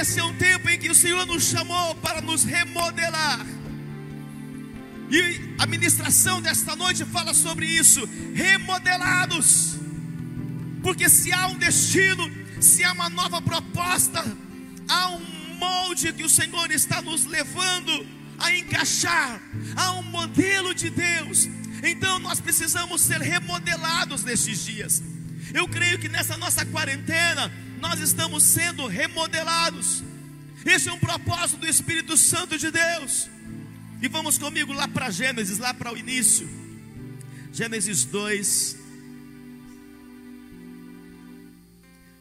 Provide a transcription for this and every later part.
Esse é um tempo em que o Senhor nos chamou para nos remodelar. E a ministração desta noite fala sobre isso, remodelados. Porque se há um destino, se há uma nova proposta, há um molde que o Senhor está nos levando a encaixar, há um modelo de Deus. Então nós precisamos ser remodelados nesses dias. Eu creio que nessa nossa quarentena nós estamos sendo remodelados. Esse é um propósito do Espírito Santo de Deus. E vamos comigo lá para Gênesis, lá para o início. Gênesis 2.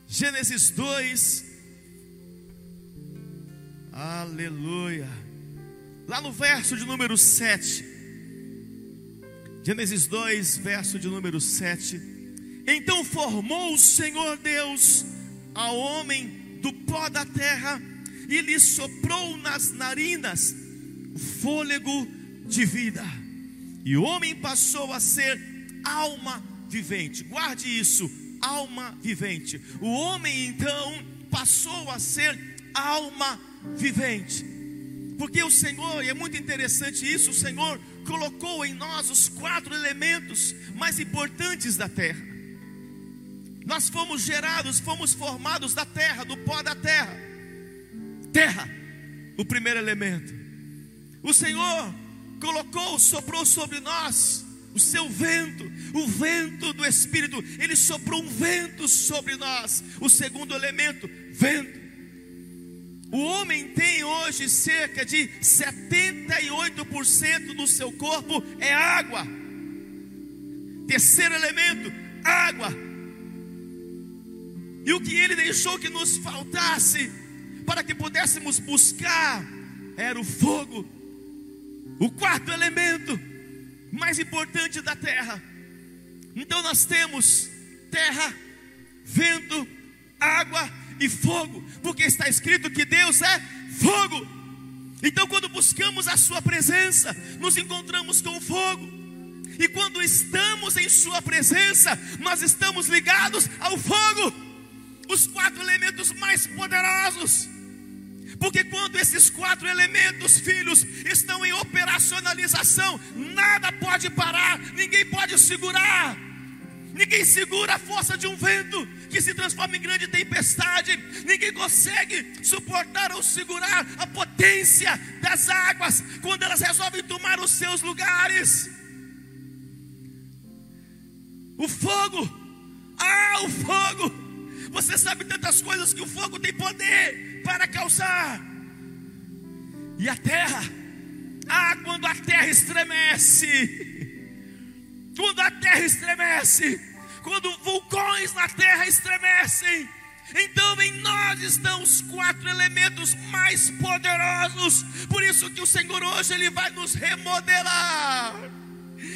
Gênesis 2. Aleluia. Lá no verso de número 7. Gênesis 2, verso de número 7. Então formou o Senhor Deus ao homem do pó da terra e lhe soprou nas narinas o fôlego de vida. E o homem passou a ser alma vivente. Guarde isso, alma vivente. O homem então passou a ser alma vivente. Porque o Senhor, e é muito interessante isso, o Senhor colocou em nós os quatro elementos mais importantes da terra. Nós fomos gerados, fomos formados da terra, do pó da terra. Terra, o primeiro elemento. O Senhor colocou, soprou sobre nós o seu vento, o vento do Espírito. Ele soprou um vento sobre nós. O segundo elemento, vento. O homem tem hoje cerca de 78% do seu corpo é água. Terceiro elemento, água. E o que ele deixou que nos faltasse para que pudéssemos buscar era o fogo. O quarto elemento mais importante da terra. Então nós temos terra, vento, água e fogo, porque está escrito que Deus é fogo. Então, quando buscamos a Sua presença, nos encontramos com o fogo, e quando estamos em Sua presença, nós estamos ligados ao fogo, os quatro elementos mais poderosos. Porque quando esses quatro elementos, filhos, estão em operacionalização, nada pode parar, ninguém pode segurar. Ninguém segura a força de um vento que se transforma em grande tempestade. Ninguém consegue suportar ou segurar a potência das águas quando elas resolvem tomar os seus lugares. O fogo, ah, o fogo. Você sabe tantas coisas que o fogo tem poder para causar. E a terra, ah, quando a terra estremece, quando a terra estremece, quando vulcões na terra estremecem, então em nós estão os quatro elementos mais poderosos. Por isso que o Senhor hoje ele vai nos remodelar.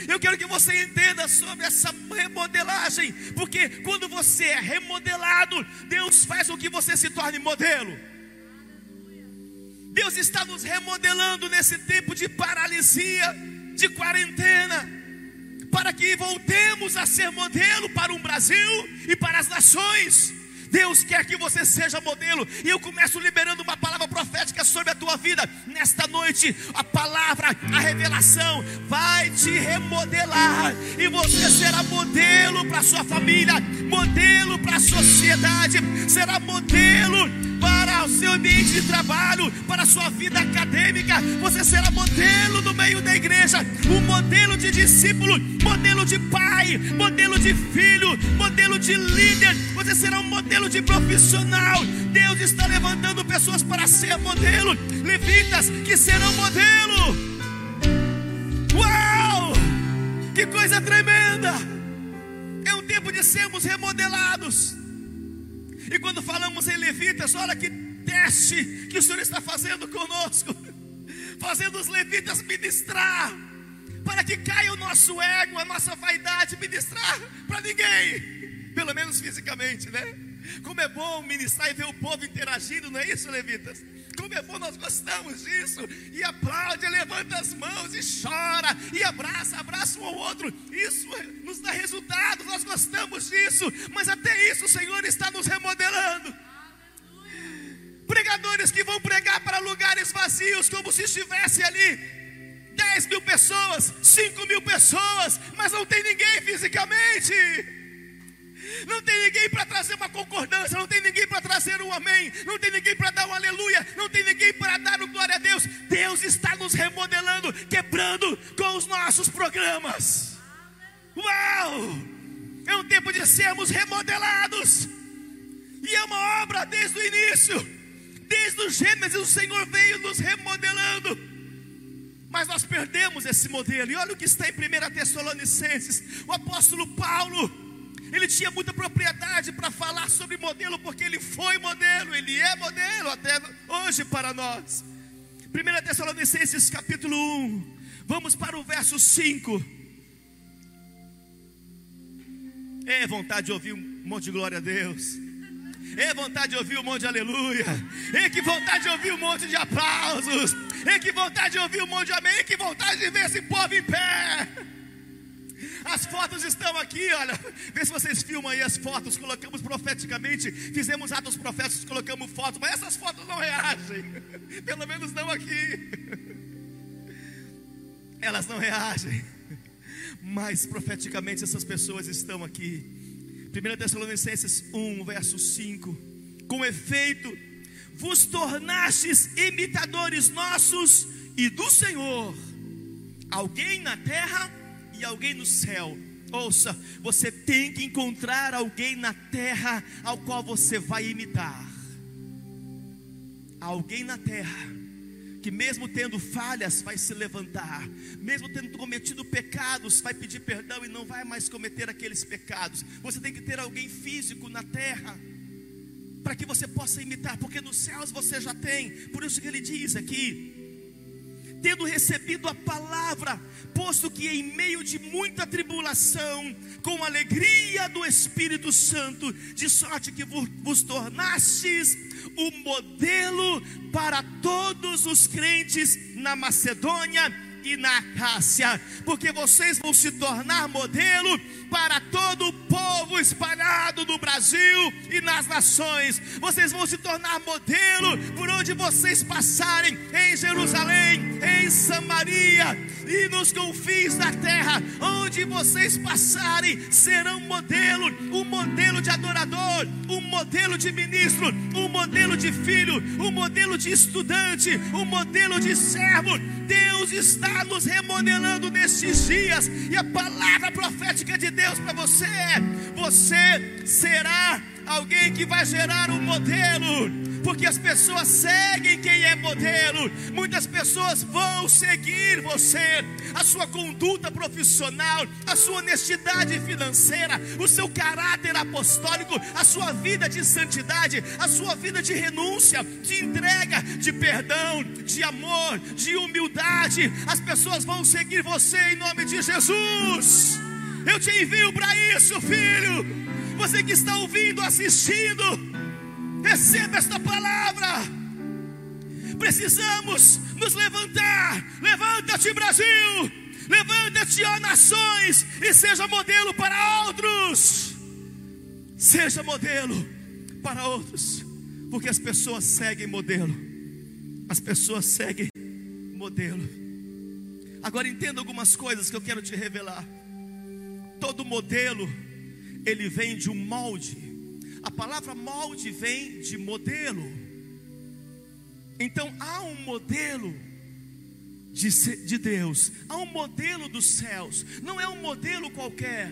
Eu quero que você entenda sobre essa remodelagem, porque quando você é remodelado, Deus faz com que você se torne modelo. Deus está nos remodelando nesse tempo de paralisia, de quarentena para que voltemos a ser modelo para o Brasil e para as nações. Deus quer que você seja modelo. E eu começo liberando uma palavra profética sobre a tua vida. Nesta noite, a palavra, a revelação vai te remodelar. E você será modelo para a sua família, modelo para a sociedade, será modelo para o seu ambiente de trabalho, para a sua vida acadêmica. Você será modelo no meio da igreja, um modelo de discípulo, modelo de pai, modelo de filho, modelo de líder. Você será um modelo de profissional. Deus está levantando pessoas para ser modelo, levitas que serão modelo. Uau! Que coisa tremenda! É um tempo de sermos remodelados. E quando falamos em levitas, olha que teste que o Senhor está fazendo conosco, fazendo os levitas ministrar, para que caia o nosso ego, a nossa vaidade, ministrar para ninguém, pelo menos fisicamente, né? Como é bom ministrar e ver o povo interagindo, não é isso, levitas? Como é bom, nós gostamos disso. E aplaude, levanta as mãos e chora, e abraça, abraça um ao outro. Isso nos dá resultado, nós gostamos disso. Mas até isso o Senhor está nos remodelando. Pregadores que vão pregar para lugares vazios, como se estivesse ali 10 mil pessoas, 5 mil pessoas, mas não tem ninguém fisicamente. Não tem ninguém para trazer uma concordância, não tem ninguém para trazer um amém, não tem ninguém para dar um aleluia, não tem ninguém para dar um glória a Deus. Deus está nos remodelando, quebrando com os nossos programas. Uau! É um tempo de sermos remodelados. E é uma obra desde o início. Desde o Gênesis, o Senhor veio nos remodelando. Mas nós perdemos esse modelo. E olha o que está em 1 Tessalonicenses. O apóstolo Paulo, ele tinha muita propriedade para falar sobre modelo, porque ele foi modelo, ele é modelo até hoje para nós. 1 Tessalonicenses capítulo 1. Vamos para o verso 5. É vontade de ouvir um monte de glória a Deus. É vontade de ouvir um monte de aleluia. É que vontade de ouvir um monte de aplausos. É que vontade de ouvir um monte de amém. É que vontade de ver esse povo em pé. As fotos estão aqui, olha. Vê se vocês filmam aí as fotos. Colocamos profeticamente. Fizemos atos proféticos, colocamos fotos. Mas essas fotos não reagem. Pelo menos não aqui. Elas não reagem. Mas profeticamente essas pessoas estão aqui. 1 Tessalonicenses 1, verso 5. Com efeito, vos tornastes imitadores nossos e do Senhor, alguém na terra e alguém no céu. Ouça, você tem que encontrar alguém na terra ao qual você vai imitar. Alguém na terra que mesmo tendo falhas vai se levantar, mesmo tendo cometido pecados, vai pedir perdão e não vai mais cometer aqueles pecados. Você tem que ter alguém físico na terra para que você possa imitar, porque nos céus você já tem. Por isso que ele diz aqui: tendo recebido a palavra, posto que em meio de muita tribulação, com alegria do Espírito Santo, de sorte que vos tornastes o modelo para todos os crentes na Macedônia e na Acácia, porque vocês vão se tornar modelo para todo o povo espalhado no Brasil e nas nações. Vocês vão se tornar modelo por onde vocês passarem em Jerusalém, em Samaria e nos confins da terra, onde vocês passarem, serão modelo, um modelo de adorador, um modelo de ministro, um modelo de filho, um modelo de estudante, um modelo de servo. Deus está nos remodelando nesses dias, e a palavra profética de Deus para você é: você será alguém que vai gerar um modelo porque as pessoas seguem quem é modelo, muitas pessoas vão seguir você, a sua conduta profissional, a sua honestidade financeira, o seu caráter apostólico, a sua vida de santidade, a sua vida de renúncia, de entrega, de perdão, de amor, de humildade. As pessoas vão seguir você em nome de Jesus. Eu te envio para isso, filho. Você que está ouvindo, assistindo, Receba esta palavra. Precisamos nos levantar. Levanta-te, Brasil. Levanta-te, ó nações, e seja modelo para outros. Seja modelo para outros, porque as pessoas seguem modelo. As pessoas seguem modelo. Agora entenda algumas coisas que eu quero te revelar. Todo modelo ele vem de um molde a palavra molde vem de modelo. Então há um modelo de, de Deus, há um modelo dos céus, não é um modelo qualquer,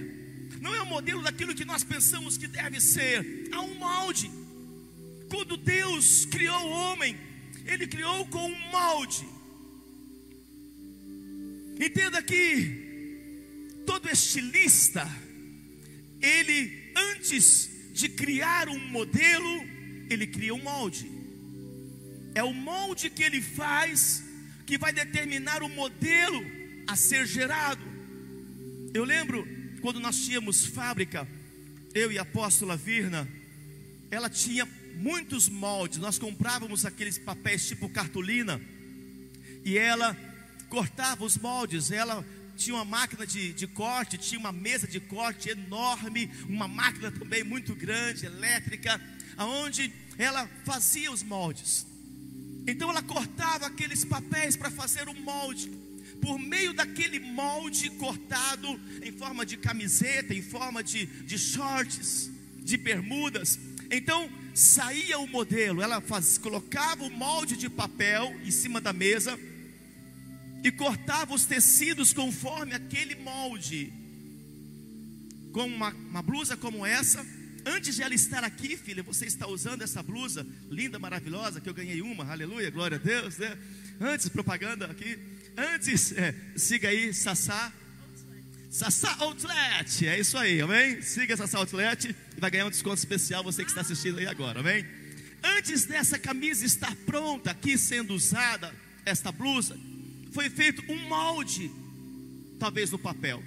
não é um modelo daquilo que nós pensamos que deve ser, há um molde. Quando Deus criou o homem, Ele criou com um molde. Entenda que todo estilista, ele antes de criar um modelo, ele cria um molde. É o molde que ele faz que vai determinar o modelo a ser gerado. Eu lembro quando nós tínhamos fábrica, eu e a apóstola Virna, ela tinha muitos moldes. Nós comprávamos aqueles papéis tipo cartolina e ela cortava os moldes. Ela tinha uma máquina de, de corte, tinha uma mesa de corte enorme, uma máquina também muito grande, elétrica. aonde ela fazia os moldes. Então ela cortava aqueles papéis para fazer o molde. Por meio daquele molde cortado em forma de camiseta, em forma de, de shorts, de bermudas. Então saía o modelo, ela faz, colocava o molde de papel em cima da mesa e cortava os tecidos conforme aquele molde. Com uma, uma blusa como essa, antes de ela estar aqui, filha, você está usando essa blusa linda, maravilhosa, que eu ganhei uma, aleluia, glória a Deus, né? Antes, propaganda aqui, antes, é, siga aí, Sassá, Sassá Outlet, é isso aí, amém? Siga Sassá Outlet e vai ganhar um desconto especial, você que está assistindo aí agora, amém? Antes dessa camisa estar pronta, aqui sendo usada, esta blusa, foi feito um molde, talvez no papel.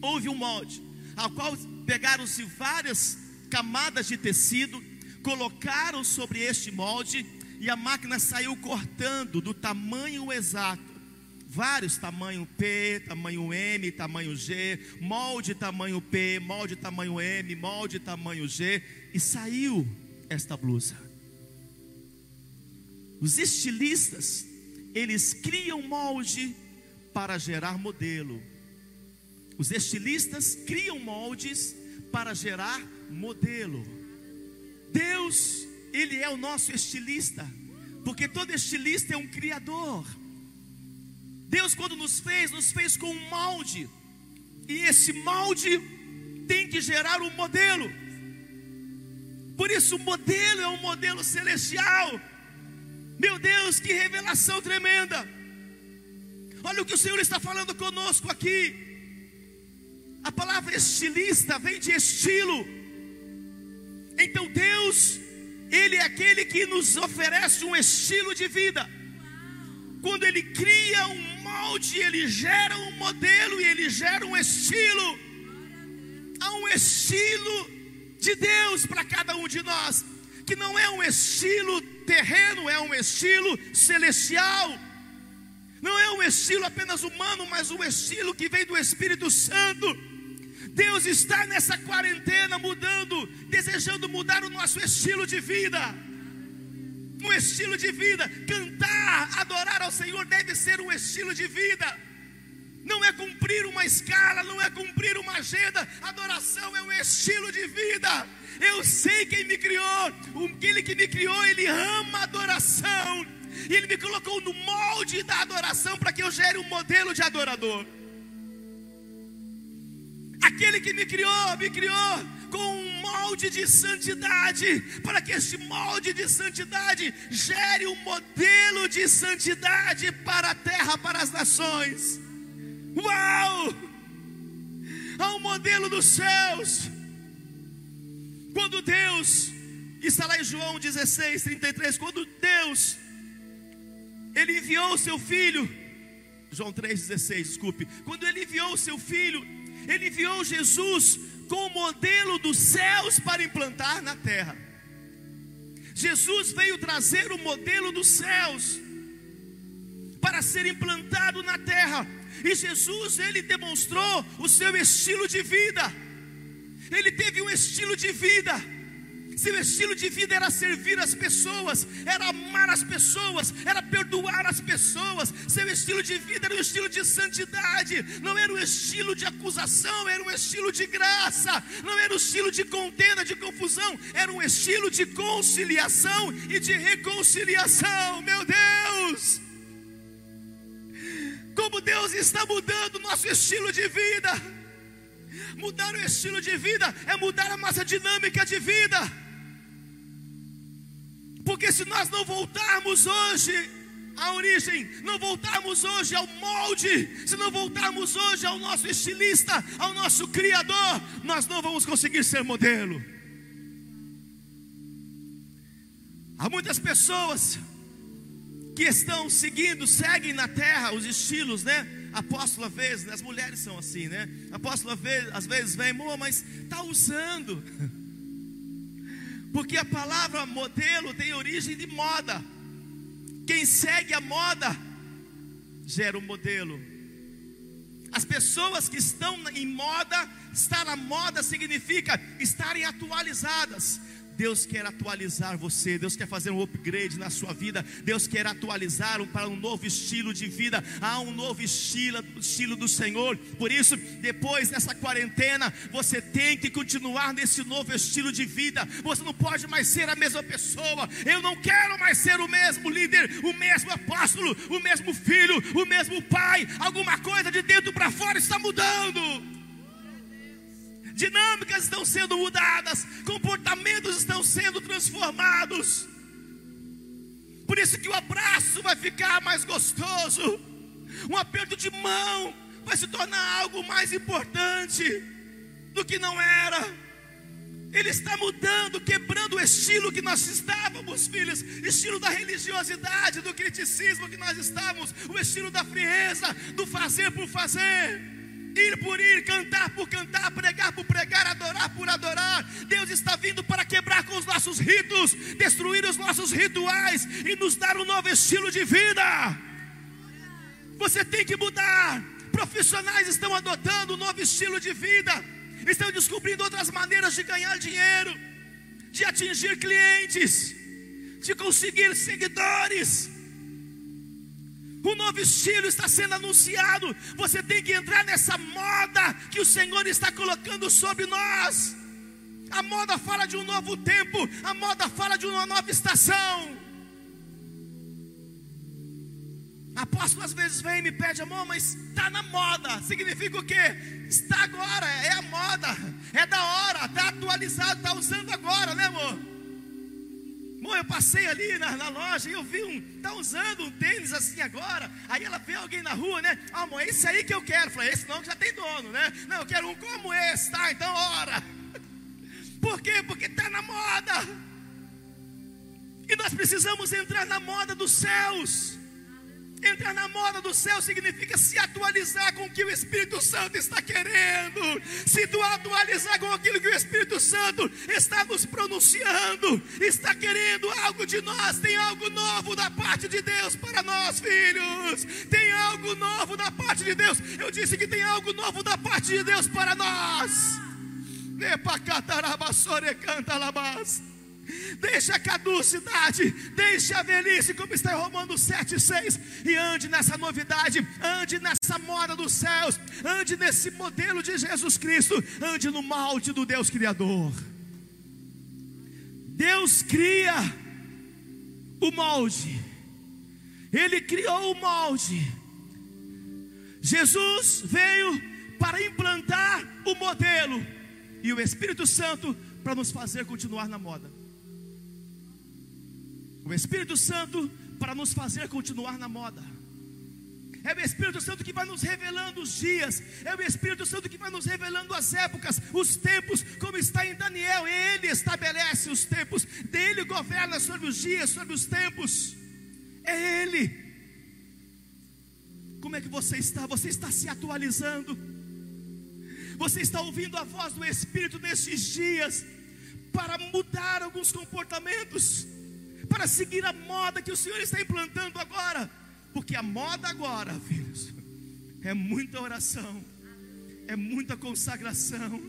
Houve um molde, ao qual pegaram-se várias camadas de tecido, colocaram sobre este molde e a máquina saiu cortando do tamanho exato. Vários tamanho P, tamanho M, tamanho G, molde tamanho P, molde tamanho M, molde tamanho G, e saiu esta blusa. Os estilistas eles criam molde para gerar modelo. Os estilistas criam moldes para gerar modelo. Deus, Ele é o nosso estilista, porque todo estilista é um criador. Deus, quando nos fez, nos fez com um molde, e esse molde tem que gerar um modelo. Por isso, o modelo é um modelo celestial. Meu Deus, que revelação tremenda! Olha o que o Senhor está falando conosco aqui. A palavra estilista vem de estilo. Então Deus, Ele é aquele que nos oferece um estilo de vida. Quando Ele cria um molde, Ele gera um modelo e Ele gera um estilo. Há um estilo de Deus para cada um de nós, que não é um estilo terreno, é um estilo celestial. Não é um estilo apenas humano, mas um estilo que vem do Espírito Santo. Deus está nessa quarentena mudando, desejando mudar o nosso estilo de vida. Um estilo de vida, cantar, adorar ao Senhor deve ser um estilo de vida. Não é cumprir uma escala, não é cumprir uma agenda. Adoração é um estilo de vida. Eu sei quem me criou. Aquele que me criou, ele ama adoração. E ele me colocou no molde da adoração para que eu gere um modelo de adorador. Aquele que me criou, me criou com um molde de santidade, para que este molde de santidade gere um modelo de santidade para a terra, para as nações. Uau! Há um modelo dos céus quando Deus, está lá em João 16, 33, quando Deus, Ele enviou o seu filho, João 3,16, desculpe, quando Ele enviou o seu filho, Ele enviou Jesus com o modelo dos céus para implantar na terra. Jesus veio trazer o modelo dos céus para ser implantado na terra. E Jesus, ele demonstrou o seu estilo de vida. Ele teve um estilo de vida. Seu estilo de vida era servir as pessoas, era amar as pessoas, era perdoar as pessoas. Seu estilo de vida era um estilo de santidade, não era um estilo de acusação, era um estilo de graça, não era um estilo de contenda, de confusão, era um estilo de conciliação e de reconciliação. Meu Deus! Como Deus está mudando o nosso estilo de vida. Mudar o estilo de vida é mudar a nossa dinâmica de vida. Porque se nós não voltarmos hoje à origem, não voltarmos hoje ao molde, se não voltarmos hoje ao nosso estilista, ao nosso criador, nós não vamos conseguir ser modelo. Há muitas pessoas que estão seguindo, seguem na terra os estilos, né? apóstola às vezes, as mulheres são assim, né? Apóstola às vezes vem, mas está usando. Porque a palavra modelo tem origem de moda. Quem segue a moda gera um modelo. As pessoas que estão em moda, estar na moda significa estarem atualizadas. Deus quer atualizar você, Deus quer fazer um upgrade na sua vida, Deus quer atualizar para um novo estilo de vida, há um novo estilo, estilo do Senhor. Por isso, depois dessa quarentena, você tem que continuar nesse novo estilo de vida. Você não pode mais ser a mesma pessoa. Eu não quero mais ser o mesmo líder, o mesmo apóstolo, o mesmo filho, o mesmo pai. Alguma coisa de dentro para fora está mudando dinâmicas estão sendo mudadas, comportamentos estão sendo transformados. Por isso que o abraço vai ficar mais gostoso, um aperto de mão vai se tornar algo mais importante do que não era. Ele está mudando, quebrando o estilo que nós estávamos, filhos, estilo da religiosidade, do criticismo que nós estávamos, o estilo da frieza, do fazer por fazer ir por ir, cantar por cantar, pregar por pregar, adorar por adorar. Deus está vindo para quebrar com os nossos ritos, destruir os nossos rituais e nos dar um novo estilo de vida. Você tem que mudar. Profissionais estão adotando um novo estilo de vida, estão descobrindo outras maneiras de ganhar dinheiro, de atingir clientes, de conseguir seguidores um novo estilo está sendo anunciado. Você tem que entrar nessa moda que o Senhor está colocando sobre nós. A moda fala de um novo tempo, a moda fala de uma nova estação. Apóstolo às vezes vem e me pede, amor, mas está na moda. Significa o quê? Está agora, é a moda, é da hora, está atualizado, está usando agora, né, amor? Bom, eu passei ali na, na, loja e eu vi um, tá usando um tênis assim agora. Aí ela vê alguém na rua, né? Ah, amor, é esse aí que eu quero. falei, esse não, que já tem dono, né? Não, eu quero um como esse, tá? Então, ora. Por quê? Porque está na moda. E nós precisamos entrar na moda dos céus. Entrar na moda do céu significa se atualizar com o que o Espírito Santo está querendo, se atualizar com aquilo que o Espírito Santo está nos pronunciando, está querendo algo de nós, tem algo novo da parte de Deus para nós, filhos, tem algo novo da parte de Deus. Eu disse que tem algo novo da parte de Deus para nós. Epa, catarabasore, canta labas. Deixa a caducidade, deixa a velhice, como está em Romanos 7,6, e ande nessa novidade, ande nessa moda dos céus, ande nesse modelo de Jesus Cristo, ande no molde do Deus Criador. Deus cria o molde, Ele criou o molde. Jesus veio para implantar o modelo, e o Espírito Santo para nos fazer continuar na moda o Espírito Santo para nos fazer continuar na moda. É o Espírito Santo que vai nos revelando os dias, é o Espírito Santo que vai nos revelando as épocas, os tempos, como está em Daniel, ele estabelece os tempos, dele governa sobre os dias, sobre os tempos, é ele. Como é que você está? Você está se atualizando, você está ouvindo a voz do Espírito nesses dias, para mudar alguns comportamentos para seguir a moda que o Senhor está implantando agora. Porque a moda agora, filhos, é muita oração, é muita consagração.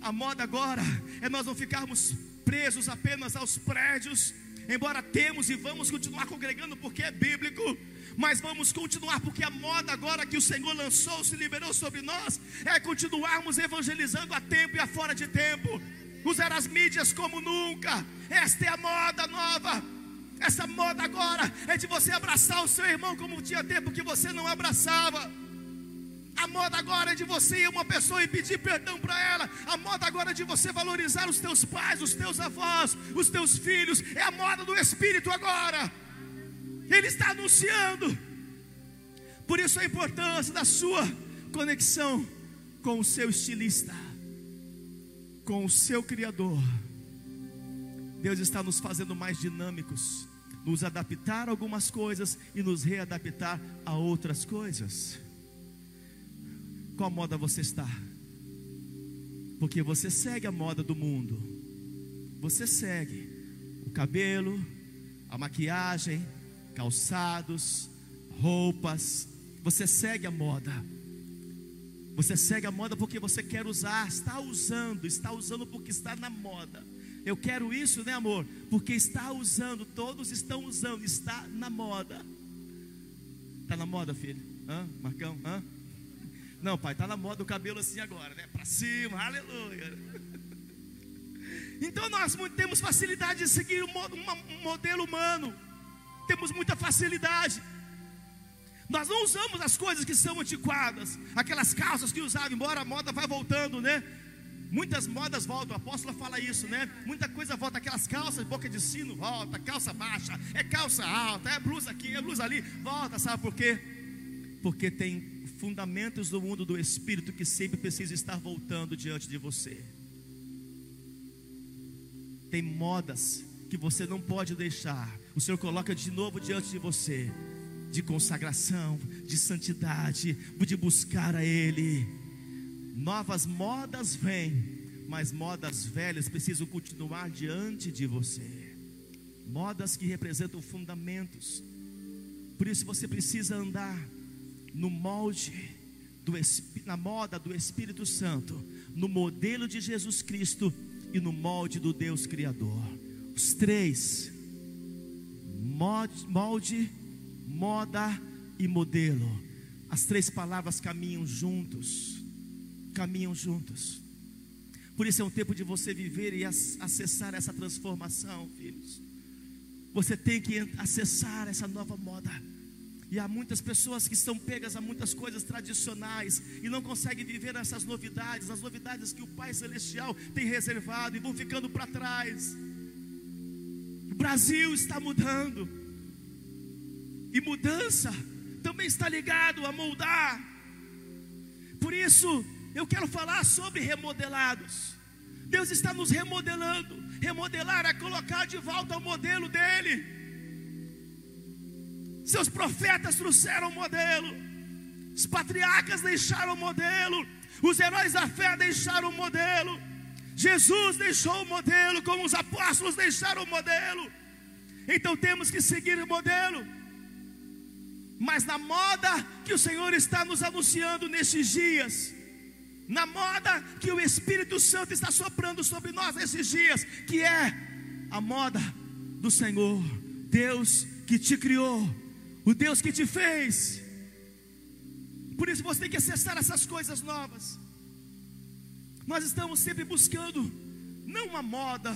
A moda agora é nós não ficarmos presos apenas aos prédios, embora temos e vamos continuar congregando porque é bíblico, mas vamos continuar porque a moda agora que o Senhor lançou, se liberou sobre nós, é continuarmos evangelizando a tempo e a fora de tempo usar as mídias como nunca. Esta é a moda nova. Essa moda agora é de você abraçar o seu irmão como tinha tempo que você não abraçava. A moda agora é de você ir uma pessoa e pedir perdão para ela. A moda agora é de você valorizar os teus pais, os teus avós, os teus filhos. É a moda do Espírito agora. Ele está anunciando. Por isso a importância da sua conexão com o seu estilista com o seu Criador, Deus está nos fazendo mais dinâmicos, nos adaptar a algumas coisas e nos readaptar a outras coisas. Qual moda você está? Porque você segue a moda do mundo, você segue o cabelo, a maquiagem, calçados, roupas, você segue a moda. Você segue a moda porque você quer usar, está usando, está usando porque está na moda. Eu quero isso, né, amor? Porque está usando, todos estão usando, está na moda. Está na moda, filho? Hã? Marcão? Hã? Não, pai, está na moda o cabelo assim agora, né? Para cima, aleluia. Então nós temos facilidade de seguir um modelo humano. Temos muita facilidade. Nós não usamos as coisas que são antiquadas, aquelas calças que usavam, embora a moda vai voltando, né? Muitas modas voltam, o apóstolo fala isso, né? Muita coisa volta, aquelas calças, boca de sino volta, calça baixa, é calça alta, é blusa aqui, é blusa ali, volta, sabe por quê? Porque tem fundamentos do mundo do espírito que sempre precisa estar voltando diante de você. Tem modas que você não pode deixar. O Senhor coloca de novo diante de você de consagração, de santidade, de buscar a Ele. Novas modas vêm, mas modas velhas precisam continuar diante de você. Modas que representam fundamentos. Por isso você precisa andar no molde do, na moda do Espírito Santo, no modelo de Jesus Cristo e no molde do Deus Criador. Os três molde, moda e modelo. As três palavras caminham juntos. Caminham juntos. Por isso é um tempo de você viver e acessar essa transformação, filhos. Você tem que acessar essa nova moda. E há muitas pessoas que estão pegas a muitas coisas tradicionais e não conseguem viver essas novidades, as novidades que o Pai Celestial tem reservado e vão ficando para trás. O Brasil está mudando. E mudança também está ligado a moldar. Por isso, eu quero falar sobre remodelados. Deus está nos remodelando. Remodelar é colocar de volta o modelo dele. Seus profetas trouxeram o modelo. Os patriarcas deixaram o modelo. Os heróis da fé deixaram o modelo. Jesus deixou o modelo, como os apóstolos deixaram o modelo. Então temos que seguir o modelo mas na moda que o Senhor está nos anunciando nesses dias, na moda que o Espírito Santo está soprando sobre nós nesses dias, que é a moda do Senhor, Deus que te criou, o Deus que te fez. Por isso você tem que acessar essas coisas novas. Nós estamos sempre buscando não uma moda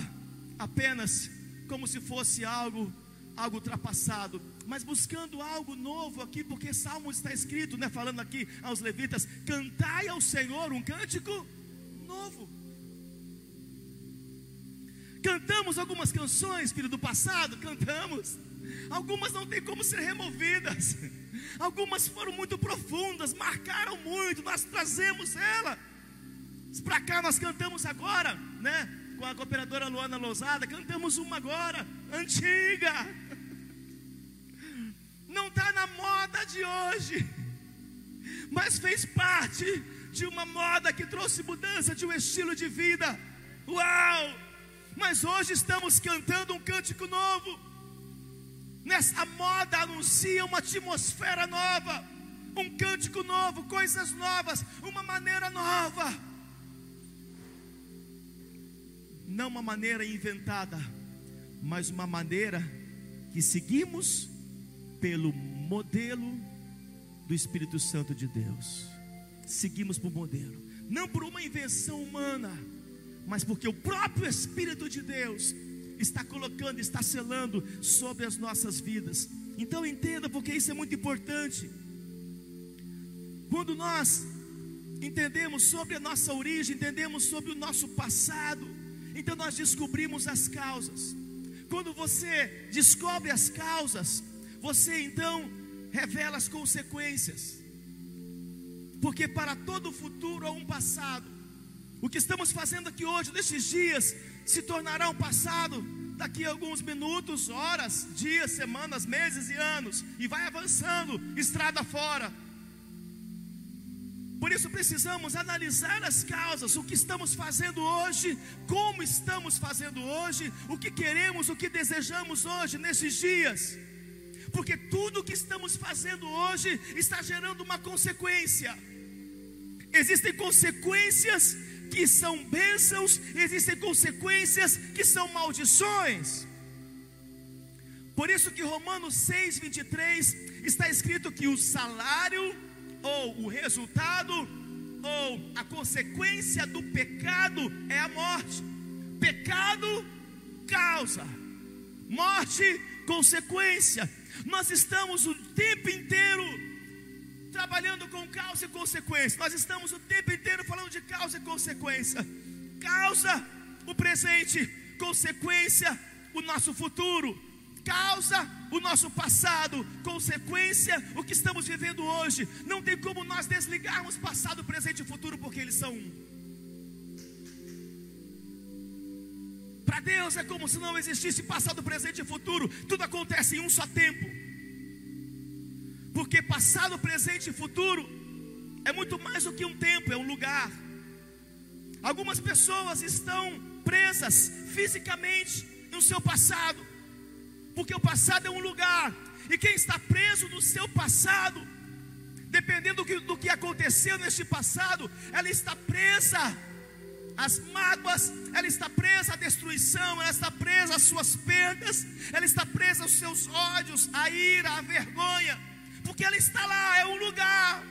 apenas como se fosse algo algo ultrapassado, mas buscando algo novo aqui, porque Salmo está escrito, né, falando aqui aos levitas: cantai ao Senhor um cântico novo. Cantamos algumas canções, filho do passado, cantamos. Algumas não tem como ser removidas. Algumas foram muito profundas, marcaram muito, nós trazemos ela. Para cá nós cantamos agora, né? Com a cooperadora Luana Lousada, cantamos uma agora, antiga não está na moda de hoje, mas fez parte de uma moda que trouxe mudança de um estilo de vida. Uau! Mas hoje estamos cantando um cântico novo. Nessa moda anuncia uma atmosfera nova, um cântico novo, coisas novas, uma maneira nova. Não uma maneira inventada, mas uma maneira que seguimos pelo modelo do Espírito Santo de Deus. Seguimos por modelo, não por uma invenção humana, mas porque o próprio Espírito de Deus está colocando, está selando sobre as nossas vidas. Então entenda, porque isso é muito importante. Quando nós entendemos sobre a nossa origem, entendemos sobre o nosso passado, então nós descobrimos as causas. Quando você descobre as causas, você então revela as consequências. Porque para todo o futuro há um passado. O que estamos fazendo aqui hoje, nesses dias, se tornará um passado daqui a alguns minutos, horas, dias, semanas, meses e anos, e vai avançando, estrada fora. Por isso precisamos analisar as causas, o que estamos fazendo hoje, como estamos fazendo hoje, o que queremos, o que desejamos hoje, nesses dias porque tudo que estamos fazendo hoje está gerando uma consequência. Existem consequências que são bênçãos, existem consequências que são maldições. Por isso que Romanos 6, 23 está escrito que o salário, ou o resultado, ou a consequência do pecado é a morte. Pecado, causa, morte, consequência. Nós estamos o tempo inteiro trabalhando com causa e consequência. Nós estamos o tempo inteiro falando de causa e consequência. Causa, o presente, consequência, o nosso futuro. Causa, o nosso passado, consequência, o que estamos vivendo hoje. Não tem como nós desligarmos passado, presente e futuro, porque eles são um. Para Deus é como se não existisse passado, presente e futuro, tudo acontece em um só tempo. Porque passado, presente e futuro é muito mais do que um tempo, é um lugar. Algumas pessoas estão presas fisicamente no seu passado, porque o passado é um lugar, e quem está preso no seu passado, dependendo do que, do que aconteceu neste passado, ela está presa as mágoas, ela está presa à destruição, ela está presa às suas perdas, ela está presa aos seus ódios, à ira, à vergonha, porque ela está lá, é um lugar.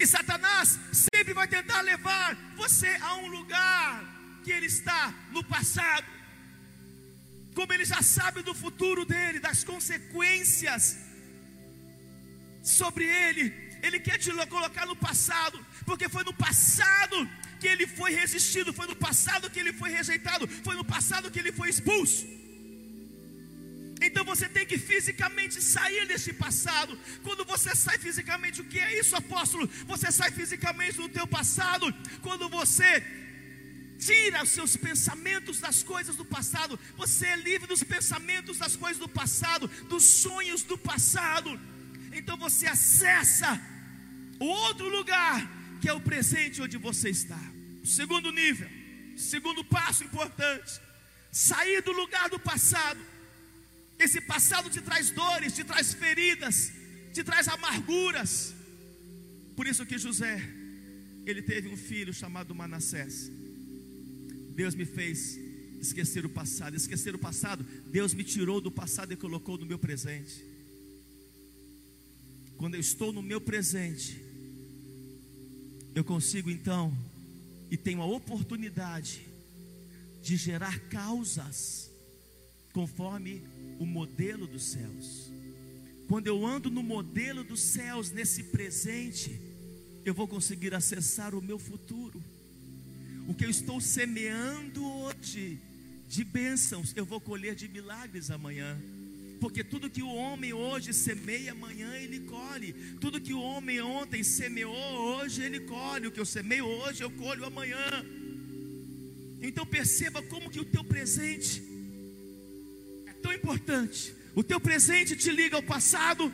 E Satanás sempre vai tentar levar você a um lugar que ele está no passado. Como ele já sabe do futuro dele, das consequências sobre ele, ele quer te colocar no passado, porque foi no passado que ele foi resistido, foi no passado que ele foi rejeitado, foi no passado que ele foi expulso. Então você tem que fisicamente sair desse passado. Quando você sai fisicamente, o que é isso, apóstolo? Você sai fisicamente do teu passado quando você tira os seus pensamentos das coisas do passado. Você é livre dos pensamentos das coisas do passado, dos sonhos do passado. Então você acessa o outro lugar que é o presente onde você está. Segundo nível, segundo passo importante, sair do lugar do passado. Esse passado te traz dores, te traz feridas, te traz amarguras. Por isso que José, ele teve um filho chamado Manassés. Deus me fez esquecer o passado. Esquecer o passado, Deus me tirou do passado e colocou no meu presente. Quando eu estou no meu presente, eu consigo então e tenho a oportunidade de gerar causas conforme o modelo dos céus. Quando eu ando no modelo dos céus, nesse presente, eu vou conseguir acessar o meu futuro. O que eu estou semeando hoje de bênçãos, eu vou colher de milagres amanhã porque tudo que o homem hoje semeia, amanhã ele colhe. Tudo que o homem ontem semeou, hoje ele colhe. O que eu semeio hoje, eu colho amanhã. Então perceba como que o teu presente é tão importante. O teu presente te liga ao passado,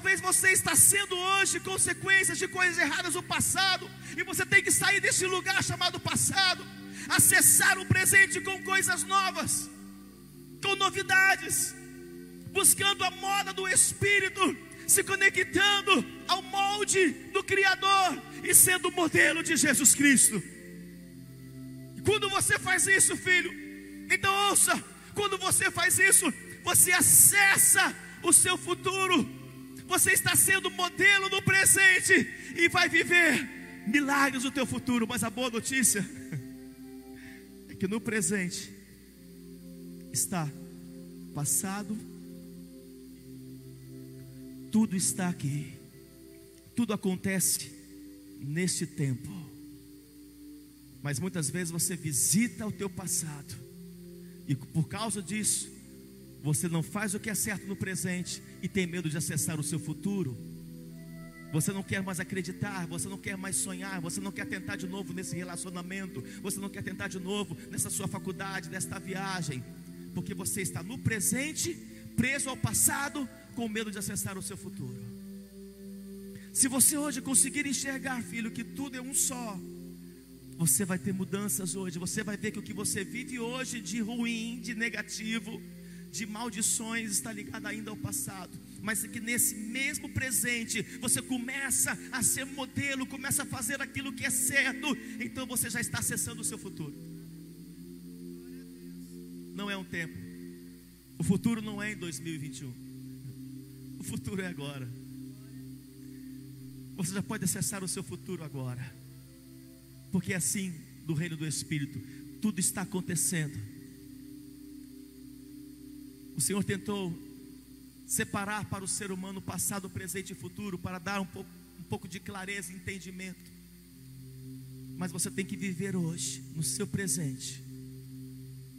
talvez você está sendo hoje consequências de coisas erradas do passado, e você tem que sair desse lugar chamado passado, acessar o presente com coisas novas, com novidades, buscando a moda do Espírito, se conectando ao molde do Criador e sendo modelo de Jesus Cristo. Quando você faz isso, filho, então ouça, quando você faz isso, você acessa o seu futuro você está sendo modelo no presente e vai viver milagres no teu futuro. Mas a boa notícia é que no presente está passado, tudo está aqui, tudo acontece neste tempo. Mas muitas vezes você visita o teu passado e por causa disso você não faz o que é certo no presente e tem medo de acessar o seu futuro. Você não quer mais acreditar, você não quer mais sonhar, você não quer tentar de novo nesse relacionamento, você não quer tentar de novo nessa sua faculdade, nesta viagem, porque você está no presente, preso ao passado, com medo de acessar o seu futuro. Se você hoje conseguir enxergar, filho, que tudo é um só, você vai ter mudanças hoje. Você vai ver que o que você vive hoje de ruim, de negativo, de maldições está ligado ainda ao passado. Mas que nesse mesmo presente você começa a ser modelo, começa a fazer aquilo que é certo, então você já está acessando o seu futuro. Não é um tempo. O futuro não é em 2021. O futuro é agora. Você já pode acessar o seu futuro agora. Porque é assim, do reino do Espírito, tudo está acontecendo. O Senhor tentou separar para o ser humano passado, presente e futuro, para dar um pouco, um pouco de clareza e entendimento. Mas você tem que viver hoje, no seu presente,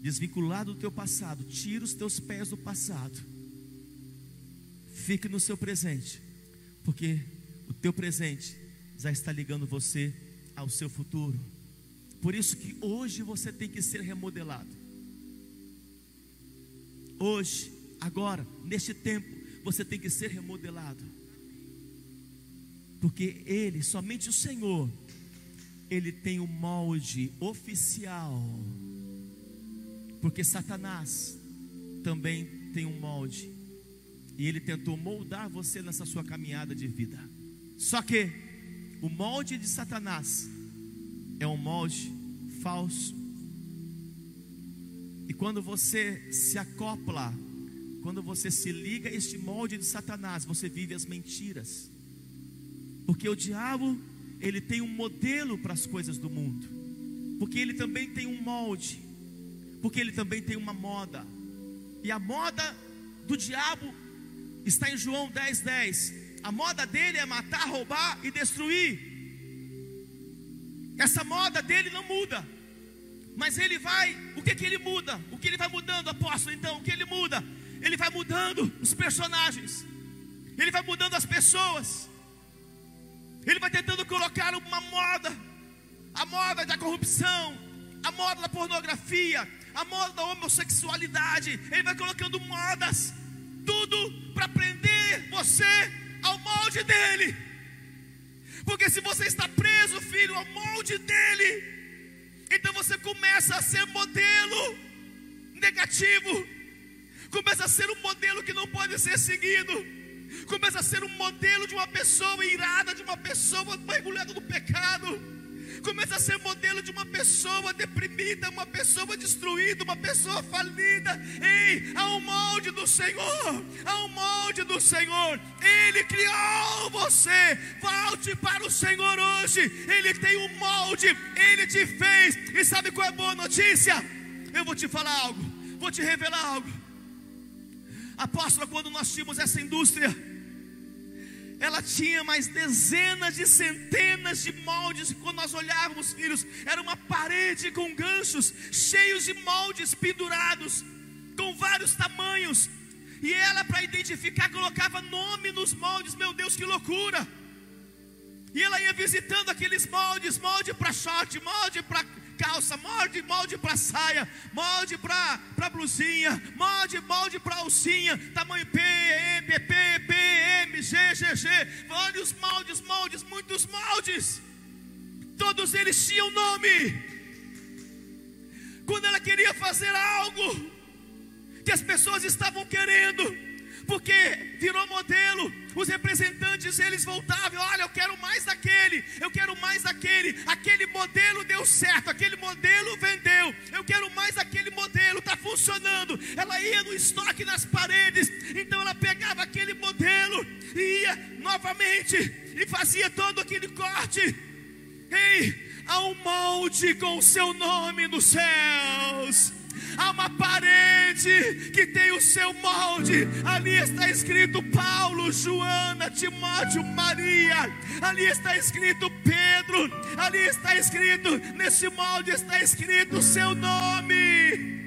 desvinculado do teu passado, tira os teus pés do passado, fique no seu presente, porque o teu presente já está ligando você ao seu futuro. Por isso que hoje você tem que ser remodelado. Hoje, agora, neste tempo, você tem que ser remodelado. Porque ele, somente o Senhor, ele tem o molde oficial. Porque Satanás também tem um molde. E ele tentou moldar você nessa sua caminhada de vida. Só que o molde de Satanás é um molde falso. E quando você se acopla, quando você se liga a este molde de Satanás, você vive as mentiras. Porque o diabo, ele tem um modelo para as coisas do mundo. Porque ele também tem um molde. Porque ele também tem uma moda. E a moda do diabo está em João 10:10. 10. A moda dele é matar, roubar e destruir. Essa moda dele não muda. Mas ele vai, o que que ele muda? O que ele vai mudando, apóstolo? Então, o que ele muda? Ele vai mudando os personagens. Ele vai mudando as pessoas. Ele vai tentando colocar uma moda, a moda da corrupção, a moda da pornografia, a moda da homossexualidade. Ele vai colocando modas, tudo para prender você ao molde dele. Porque se você está preso, filho, ao molde dele, então você começa a ser modelo negativo, começa a ser um modelo que não pode ser seguido, começa a ser um modelo de uma pessoa irada, de uma pessoa mergulhada no pecado começa a ser modelo de uma pessoa deprimida, uma pessoa destruída, uma pessoa falida. Ei, há um molde do Senhor, há um molde do Senhor. Ele criou você. Volte para o Senhor hoje. Ele tem um molde, ele te fez. E sabe qual é a boa notícia? Eu vou te falar algo, vou te revelar algo. Apóstolo, quando nós tínhamos essa indústria, ela tinha mais dezenas de centenas de moldes. Quando nós olhávamos, filhos, era uma parede com ganchos, cheios de moldes pendurados, com vários tamanhos. E ela, para identificar, colocava nome nos moldes. Meu Deus, que loucura! E ela ia visitando aqueles moldes: molde para short, molde para calça, molde, molde para saia, molde para blusinha, molde, molde para alcinha, tamanho P, M, P, P, M, G, G, G. Os moldes, moldes, muitos moldes. Todos eles tinham nome. Quando ela queria fazer algo que as pessoas estavam querendo, porque virou modelo. Os representantes eles voltavam, olha, eu quero mais daquele, eu quero mais daquele. Aquele modelo deu certo, aquele modelo vendeu. Eu quero mais daquele modelo, está funcionando. Ela ia no estoque nas paredes, então ela pegava aquele modelo e ia novamente e fazia todo aquele corte. Ei, há um molde com o seu nome nos céus há uma parede que tem o seu molde. Ali está escrito Paulo, Joana, Timóteo, Maria. Ali está escrito Pedro. Ali está escrito, nesse molde está escrito o seu nome.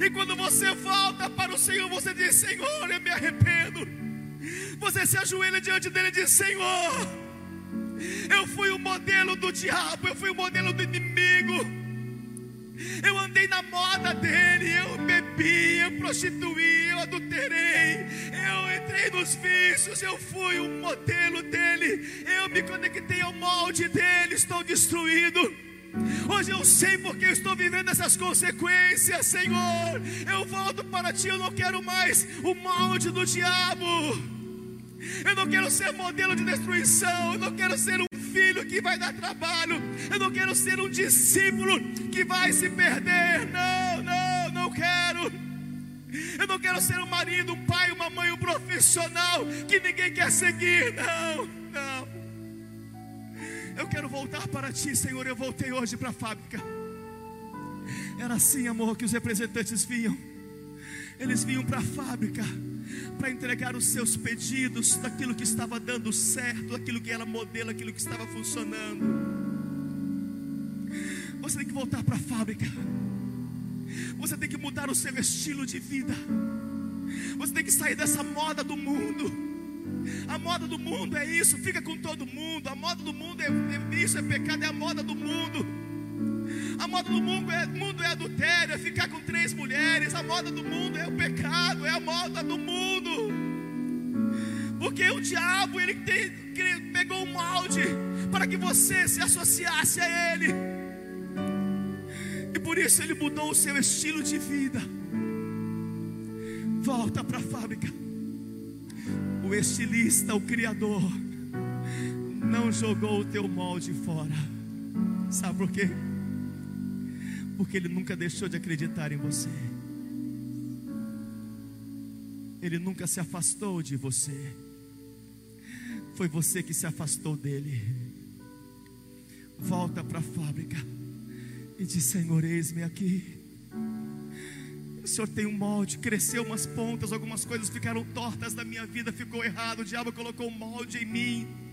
E quando você volta para o Senhor, você diz: Senhor, eu me arrependo. Você se ajoelha diante dele e diz: Senhor, eu fui o modelo do diabo, eu fui o modelo do inimigo. Eu andei na moda dele, eu bebi, eu prostituí, eu adulterei, eu entrei nos vícios, eu fui um modelo dele, eu me conectei ao molde dele, estou destruído. Hoje eu sei porque eu estou vivendo essas consequências, Senhor. Eu volto para ti, eu não quero mais o molde do diabo. Eu não quero ser modelo de destruição. Eu não quero ser um filho que vai dar trabalho. Eu não quero ser um discípulo que vai se perder. Não, não, não quero. Eu não quero ser um marido, um pai, uma mãe, um profissional que ninguém quer seguir. Não, não. Eu quero voltar para ti, Senhor. Eu voltei hoje para a fábrica. Era assim, amor, que os representantes vinham. Eles vinham para a fábrica para entregar os seus pedidos daquilo que estava dando certo, daquilo que era modelo, aquilo que estava funcionando. Você tem que voltar para a fábrica. Você tem que mudar o seu estilo de vida. Você tem que sair dessa moda do mundo. A moda do mundo é isso, fica com todo mundo. A moda do mundo é, é isso, é pecado, é a moda do mundo. A moda do mundo é, mundo é adultério, é ficar com três mulheres. A moda do mundo é o pecado, é a moda do mundo. Porque o diabo ele, tem, pegou um molde para que você se associasse a ele. E por isso ele mudou o seu estilo de vida. Volta para a fábrica. O estilista, o criador, não jogou o teu molde fora. Sabe por quê? porque Ele nunca deixou de acreditar em você. Ele nunca se afastou de você. Foi você que se afastou dele. Volta para a fábrica e diz: Senhor, eis-me aqui. O Senhor tem um molde, cresceu umas pontas, algumas coisas ficaram tortas na minha vida, ficou errado. O diabo colocou um molde em mim.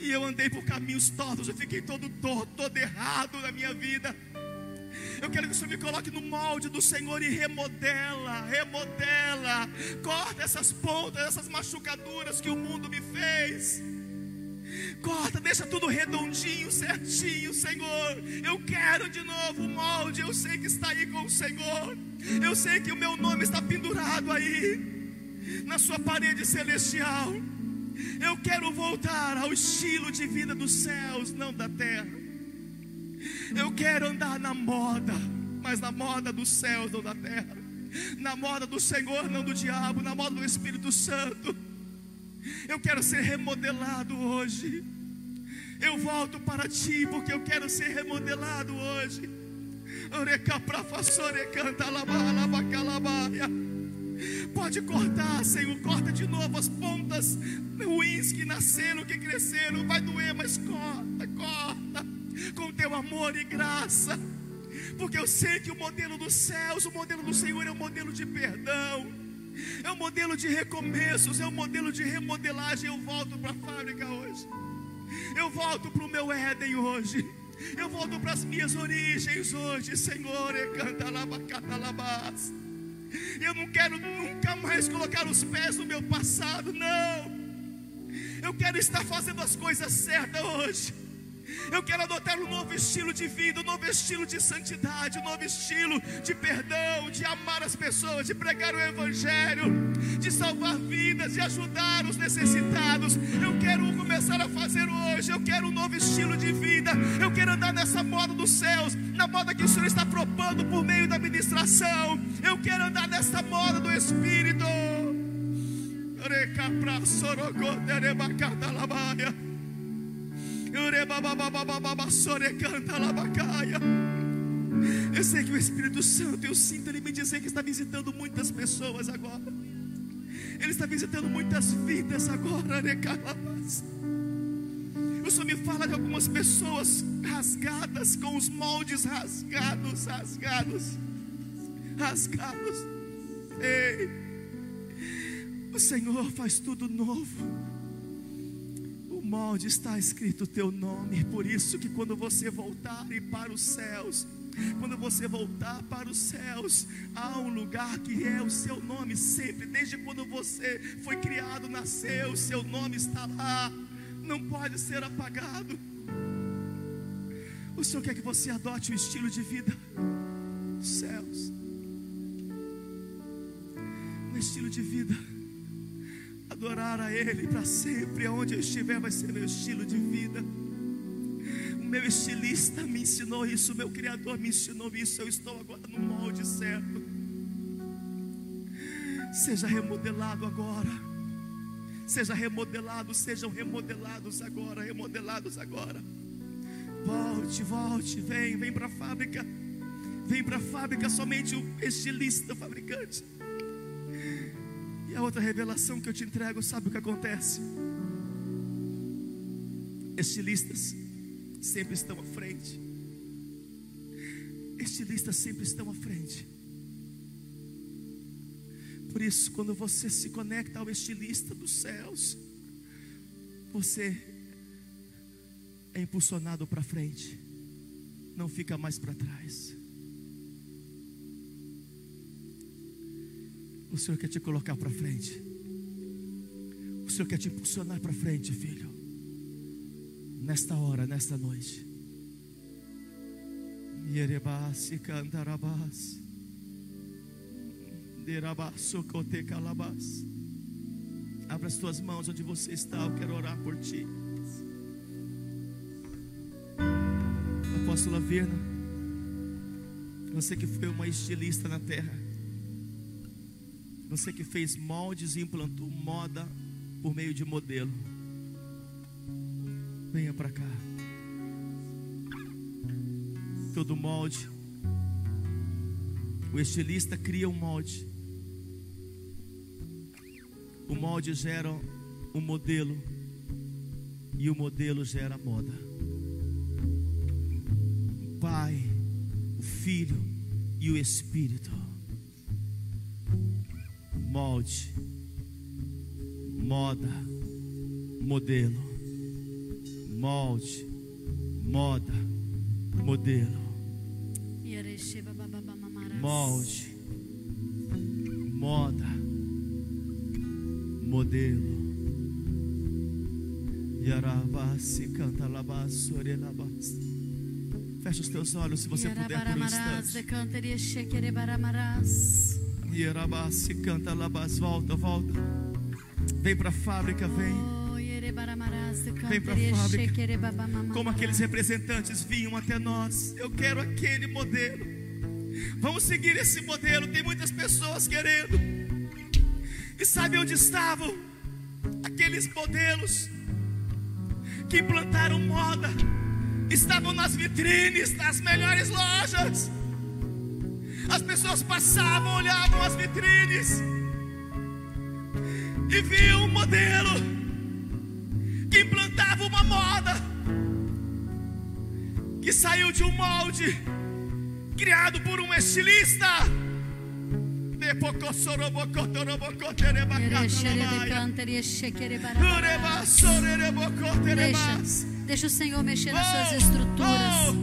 E eu andei por caminhos tortos, eu fiquei todo torto, todo errado na minha vida. Eu quero que o Senhor me coloque no molde do Senhor e remodela, remodela. Corta essas pontas, essas machucaduras que o mundo me fez. Corta, deixa tudo redondinho, certinho, Senhor. Eu quero de novo o molde. Eu sei que está aí com o Senhor. Eu sei que o meu nome está pendurado aí, na sua parede celestial. Eu quero voltar ao estilo de vida dos céus, não da terra. Eu quero andar na moda, mas na moda dos céus, não da terra. Na moda do Senhor, não do diabo, na moda do Espírito Santo. Eu quero ser remodelado hoje. Eu volto para ti porque eu quero ser remodelado hoje. Pode cortar, Senhor, corta de novo as pontas ruins que nasceram, que cresceram. Vai doer, mas corta, corta com teu amor e graça, porque eu sei que o modelo dos céus, o modelo do Senhor é um modelo de perdão, é um modelo de recomeços, é um modelo de remodelagem. Eu volto para a fábrica hoje, eu volto para o meu Éden hoje. Eu volto para as minhas origens hoje, Senhor. Eu não quero nunca mais colocar os pés no meu passado, não. Eu quero estar fazendo as coisas certas hoje. Eu quero adotar um novo estilo de vida, um novo estilo de santidade, um novo estilo de perdão, de amar as pessoas, de pregar o Evangelho, de salvar vidas, de ajudar os necessitados. Eu quero começar a fazer hoje. Eu quero um novo estilo de vida. Eu quero andar nessa moda dos céus, na moda que o Senhor está propondo por meio da ministração. Eu quero andar nessa moda do Espírito. Reca pra eu sei que o Espírito Santo, eu sinto ele me dizer que está visitando muitas pessoas agora. Ele está visitando muitas vidas agora, O Senhor me fala de algumas pessoas rasgadas, com os moldes rasgados, rasgados, rasgados. Ei, o Senhor faz tudo novo molde está escrito o teu nome. Por isso que quando você voltar para os céus, quando você voltar para os céus, há um lugar que é o seu nome sempre, desde quando você foi criado, nasceu, o seu nome está lá, não pode ser apagado. O Senhor quer que você adote o estilo de vida céus. estilo de vida. Adorar a Ele para sempre, aonde eu estiver, vai ser meu estilo de vida. O meu estilista me ensinou isso, o meu Criador me ensinou isso. Eu estou agora no molde certo. Seja remodelado agora. Seja remodelado, sejam remodelados agora, remodelados agora. Volte, volte, vem, vem para a fábrica. Vem para a fábrica somente o estilista, o fabricante. E a outra revelação que eu te entrego, sabe o que acontece? Estilistas sempre estão à frente. Estilistas sempre estão à frente. Por isso, quando você se conecta ao estilista dos céus, você é impulsionado para frente, não fica mais para trás. O Senhor quer te colocar para frente. O Senhor quer te impulsionar para frente, filho. Nesta hora, nesta noite. Yerebas e cantarabas. Derabasocote. Abra as tuas mãos onde você está. Eu quero orar por ti. Apóstola Verna, você que foi uma estilista na terra, você que fez moldes e implantou moda por meio de modelo, venha para cá. Todo molde, o estilista cria um molde, o molde gera um modelo, e o modelo gera moda. Pai, o Filho e o Espírito. Molde, moda, modelo. Molde, moda, modelo. Molde, moda, modelo. Yarabasi canta labas, orelabas. Feche os teus olhos se você puder por um instante. Ierabasi canta labas, volta, volta. Vem para a fábrica, vem. Vem para a fábrica. Como aqueles representantes vinham até nós. Eu quero aquele modelo. Vamos seguir esse modelo. Tem muitas pessoas querendo. E sabe onde estavam aqueles modelos que implantaram moda? estavam nas vitrines das melhores lojas. As pessoas passavam, olhavam as vitrines e viam um modelo que implantava uma moda que saiu de um molde criado por um estilista. Deixa. Deixa o Senhor mexer nas suas estruturas.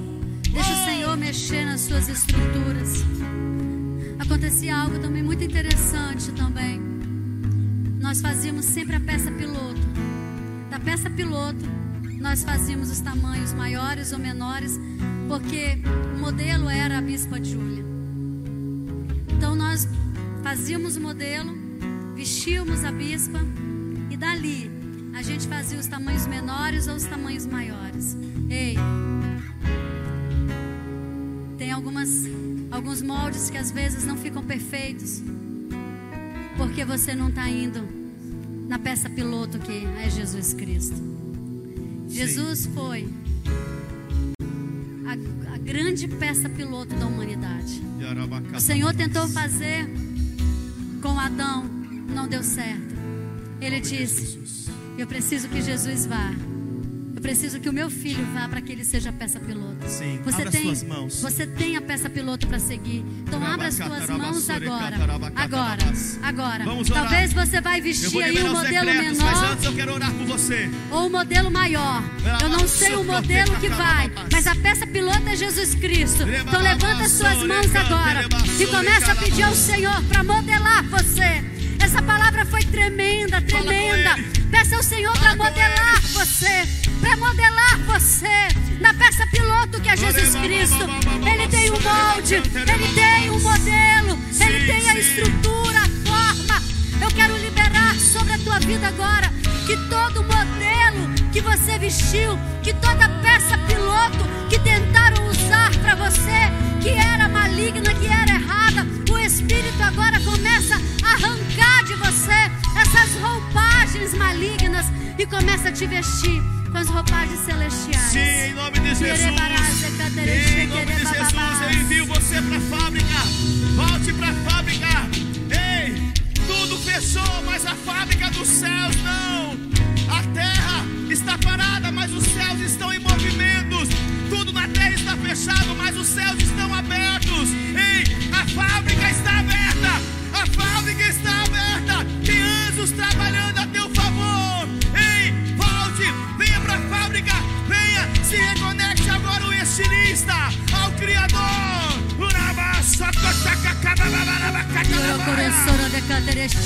Deixa o Senhor mexer nas suas estruturas. Acontecia algo também muito interessante também. Nós fazíamos sempre a peça piloto. Da peça piloto, nós fazíamos os tamanhos maiores ou menores, porque o modelo era a Bispa Júlia. Então nós fazíamos o modelo, vestíamos a bispa e dali a gente fazia os tamanhos menores ou os tamanhos maiores. Ei, tem algumas, alguns moldes que às vezes não ficam perfeitos, porque você não está indo na peça piloto que é Jesus Cristo. Jesus Sim. foi a, a grande peça piloto da humanidade. O Senhor tentou fazer com Adão, não deu certo. Ele disse: eu preciso que Jesus vá. Eu preciso que o meu filho vá para que ele seja peça piloto. Sim, você abra tem, mãos. Você tem a peça piloto para seguir. Então abra as suas mãos agora. Agora. Agora. Talvez você vai vestir aí um modelo decretos, menor. Ou um modelo maior. Eu não sei o modelo que vai, mas a peça piloto é Jesus Cristo. Então levanta as suas mãos agora e começa a pedir ao Senhor para modelar você. Essa palavra foi tremenda, tremenda. Peça ao Senhor para modelar você, para modelar você na peça piloto que é Jesus Cristo. Ele tem um molde, ele tem um modelo, ele tem a estrutura, a forma. Eu quero liberar sobre a tua vida agora que todo modelo que você vestiu, que toda peça piloto que tentaram usar para você, que era maligna, que era errada, Espírito agora começa a arrancar de você essas roupagens malignas e começa a te vestir com as roupagens celestiais. Sim, em nome de Jesus. Em nome de Jesus, eu envio você para a fábrica. Volte para a fábrica. Ei, tudo fechou, mas a fábrica dos céus não. A terra está parada, mas os céus estão em movimentos. Tudo na terra está fechado, mas os céus estão abertos. Ei, a fábrica está aberta. A fábrica está aberta. Tem anjos trabalhando a teu favor. Ei, volte, venha para a fábrica. Venha, se reconecte agora o estilista ao Criador.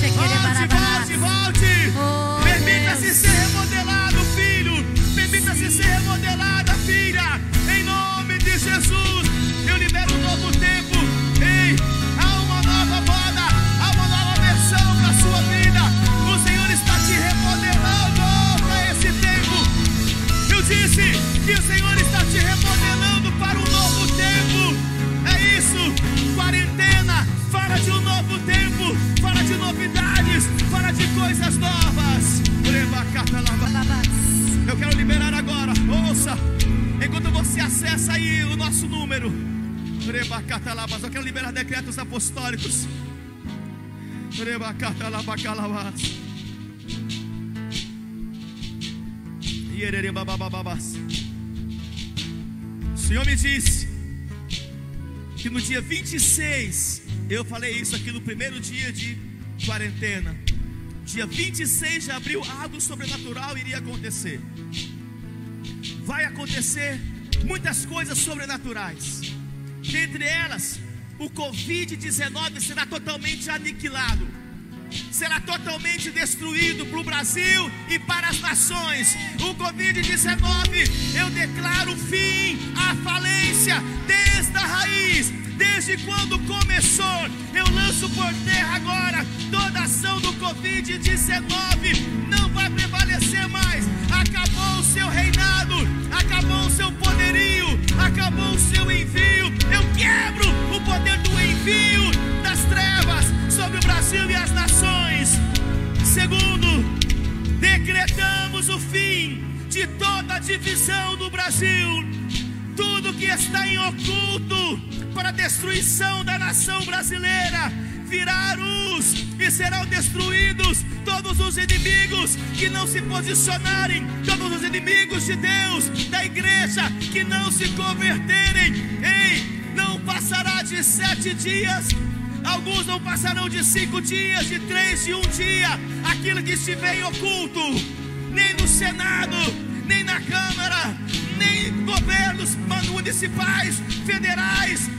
Volte, volte, volte. Permita-se ser remodelado, filho. Permita-se ser remodelada, filha. Em nome de Jesus, eu libero um novo tempo. Ei, há uma nova moda, há uma nova versão para sua vida. O Senhor está te remodelando para esse tempo. Eu disse que o Senhor Eu quero liberar agora, ouça, enquanto você acessa aí o nosso número. Eu quero liberar decretos apostólicos. O Senhor me disse que no dia 26, eu falei isso aqui no primeiro dia de quarentena. Dia 26 de abril, algo sobrenatural iria acontecer. Vai acontecer muitas coisas sobrenaturais. Dentre elas, o Covid-19 será totalmente aniquilado, será totalmente destruído para o Brasil e para as nações. O Covid-19, eu declaro fim à falência desde a raiz desde quando começou. Eu lanço por terra agora toda ação do Covid-19 não vai prevalecer mais. Acabou o seu reinado, acabou o seu poderio, acabou o seu envio. Eu quebro o poder do envio das trevas sobre o Brasil e as nações. Segundo, decretamos o fim de toda a divisão do Brasil tudo que está em oculto para a destruição da nação brasileira. Virá luz e serão destruídos todos os inimigos que não se posicionarem, todos os inimigos de Deus, da igreja que não se converterem. Ei, não passará de sete dias. Alguns não passarão de cinco dias, de três de um dia, aquilo que estiver em oculto, nem no Senado, nem na Câmara, nem governos municipais, federais,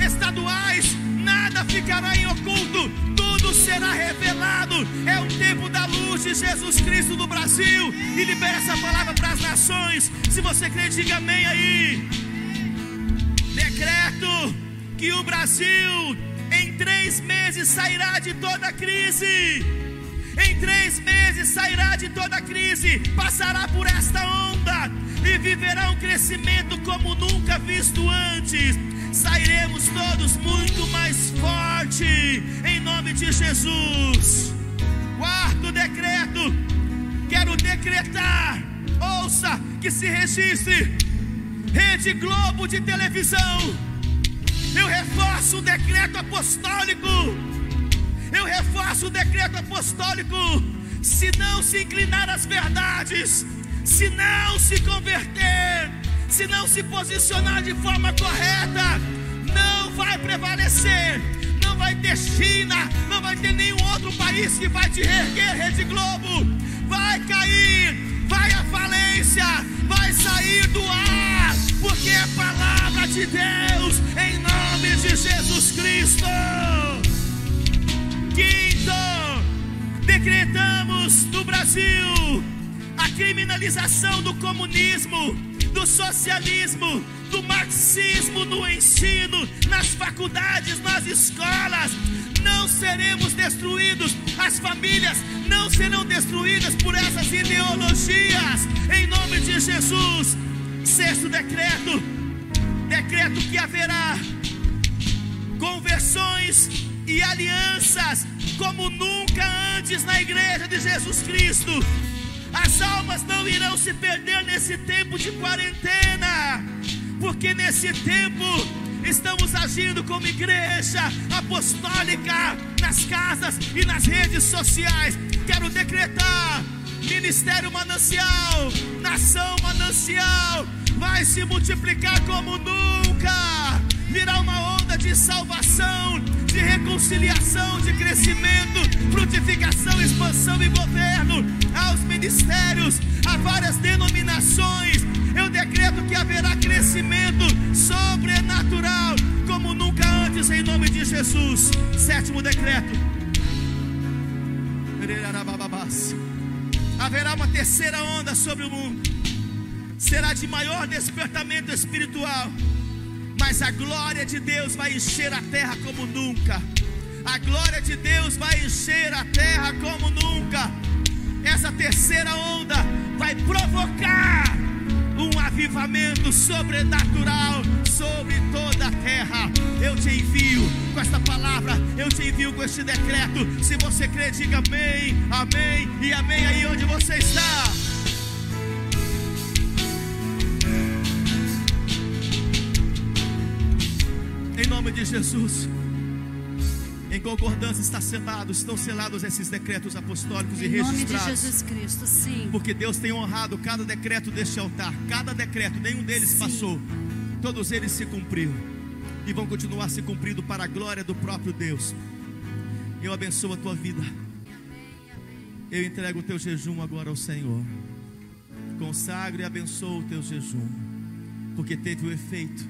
estaduais, nada ficará em oculto, tudo será revelado. É o tempo da luz de Jesus Cristo no Brasil. E libera essa palavra para as nações. Se você crê, diga amém aí. Decreto que o Brasil em três meses sairá de toda crise. Em três meses sairá de toda crise, passará por esta onda e viverá um crescimento como nunca visto antes. Sairemos todos muito mais forte em nome de Jesus. Quarto decreto, quero decretar, ouça que se registre Rede Globo de televisão. Eu reforço o decreto apostólico eu reforço o decreto apostólico: se não se inclinar às verdades, se não se converter, se não se posicionar de forma correta, não vai prevalecer. Não vai ter China, não vai ter nenhum outro país que vai te erguer, Rede Globo. Vai cair, vai à falência, vai sair do ar, porque é palavra de Deus, em nome de Jesus Cristo. Quinto, decretamos no Brasil criminalização do comunismo, do socialismo, do marxismo no ensino, nas faculdades, nas escolas. não seremos destruídos, as famílias não serão destruídas por essas ideologias, em nome de Jesus. Sexto decreto: decreto que haverá conversões e alianças como nunca antes na igreja de Jesus Cristo. As almas não irão se perder nesse tempo de quarentena, porque nesse tempo estamos agindo como igreja apostólica nas casas e nas redes sociais. Quero decretar: ministério manancial, nação manancial, vai se multiplicar como nunca. Virá uma onda de salvação, de reconciliação, de crescimento, frutificação, expansão e governo aos ministérios, a várias denominações. Eu decreto que haverá crescimento sobrenatural, como nunca antes, em nome de Jesus. Sétimo decreto. Haverá uma terceira onda sobre o mundo. Será de maior despertamento espiritual mas a glória de Deus vai encher a terra como nunca. A glória de Deus vai encher a terra como nunca. Terceira onda vai provocar um avivamento sobrenatural sobre toda a terra. Eu te envio com esta palavra, eu te envio com este decreto. Se você crê, diga amém, amém e amém aí onde você está. Em nome de Jesus. Em concordância está selado, estão selados esses decretos apostólicos em e registrados. Em nome de Jesus Cristo, sim. Porque Deus tem honrado cada decreto deste altar, cada decreto, nenhum deles sim. passou. Todos eles se cumpriram e vão continuar se cumprindo para a glória do próprio Deus. Eu abençoo a tua vida. Eu entrego o teu jejum agora ao Senhor. Consagre e abençoo o teu jejum, porque teve o efeito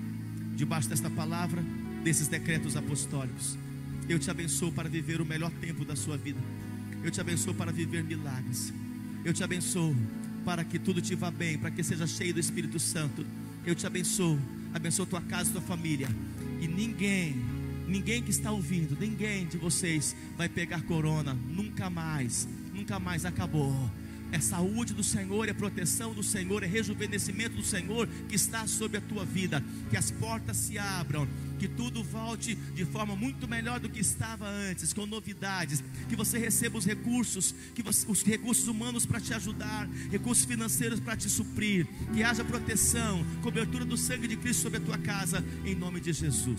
debaixo desta palavra desses decretos apostólicos. Eu te abençoo para viver o melhor tempo da sua vida. Eu te abençoo para viver milagres. Eu te abençoo para que tudo te vá bem, para que seja cheio do Espírito Santo. Eu te abençoo, abençoo tua casa tua família. E ninguém, ninguém que está ouvindo, ninguém de vocês vai pegar corona, nunca mais, nunca mais acabou. É saúde do Senhor, é proteção do Senhor, é rejuvenescimento do Senhor que está sobre a tua vida. Que as portas se abram, que tudo volte de forma muito melhor do que estava antes, com novidades. Que você receba os recursos, que você, os recursos humanos para te ajudar, recursos financeiros para te suprir. Que haja proteção, cobertura do sangue de Cristo sobre a tua casa, em nome de Jesus.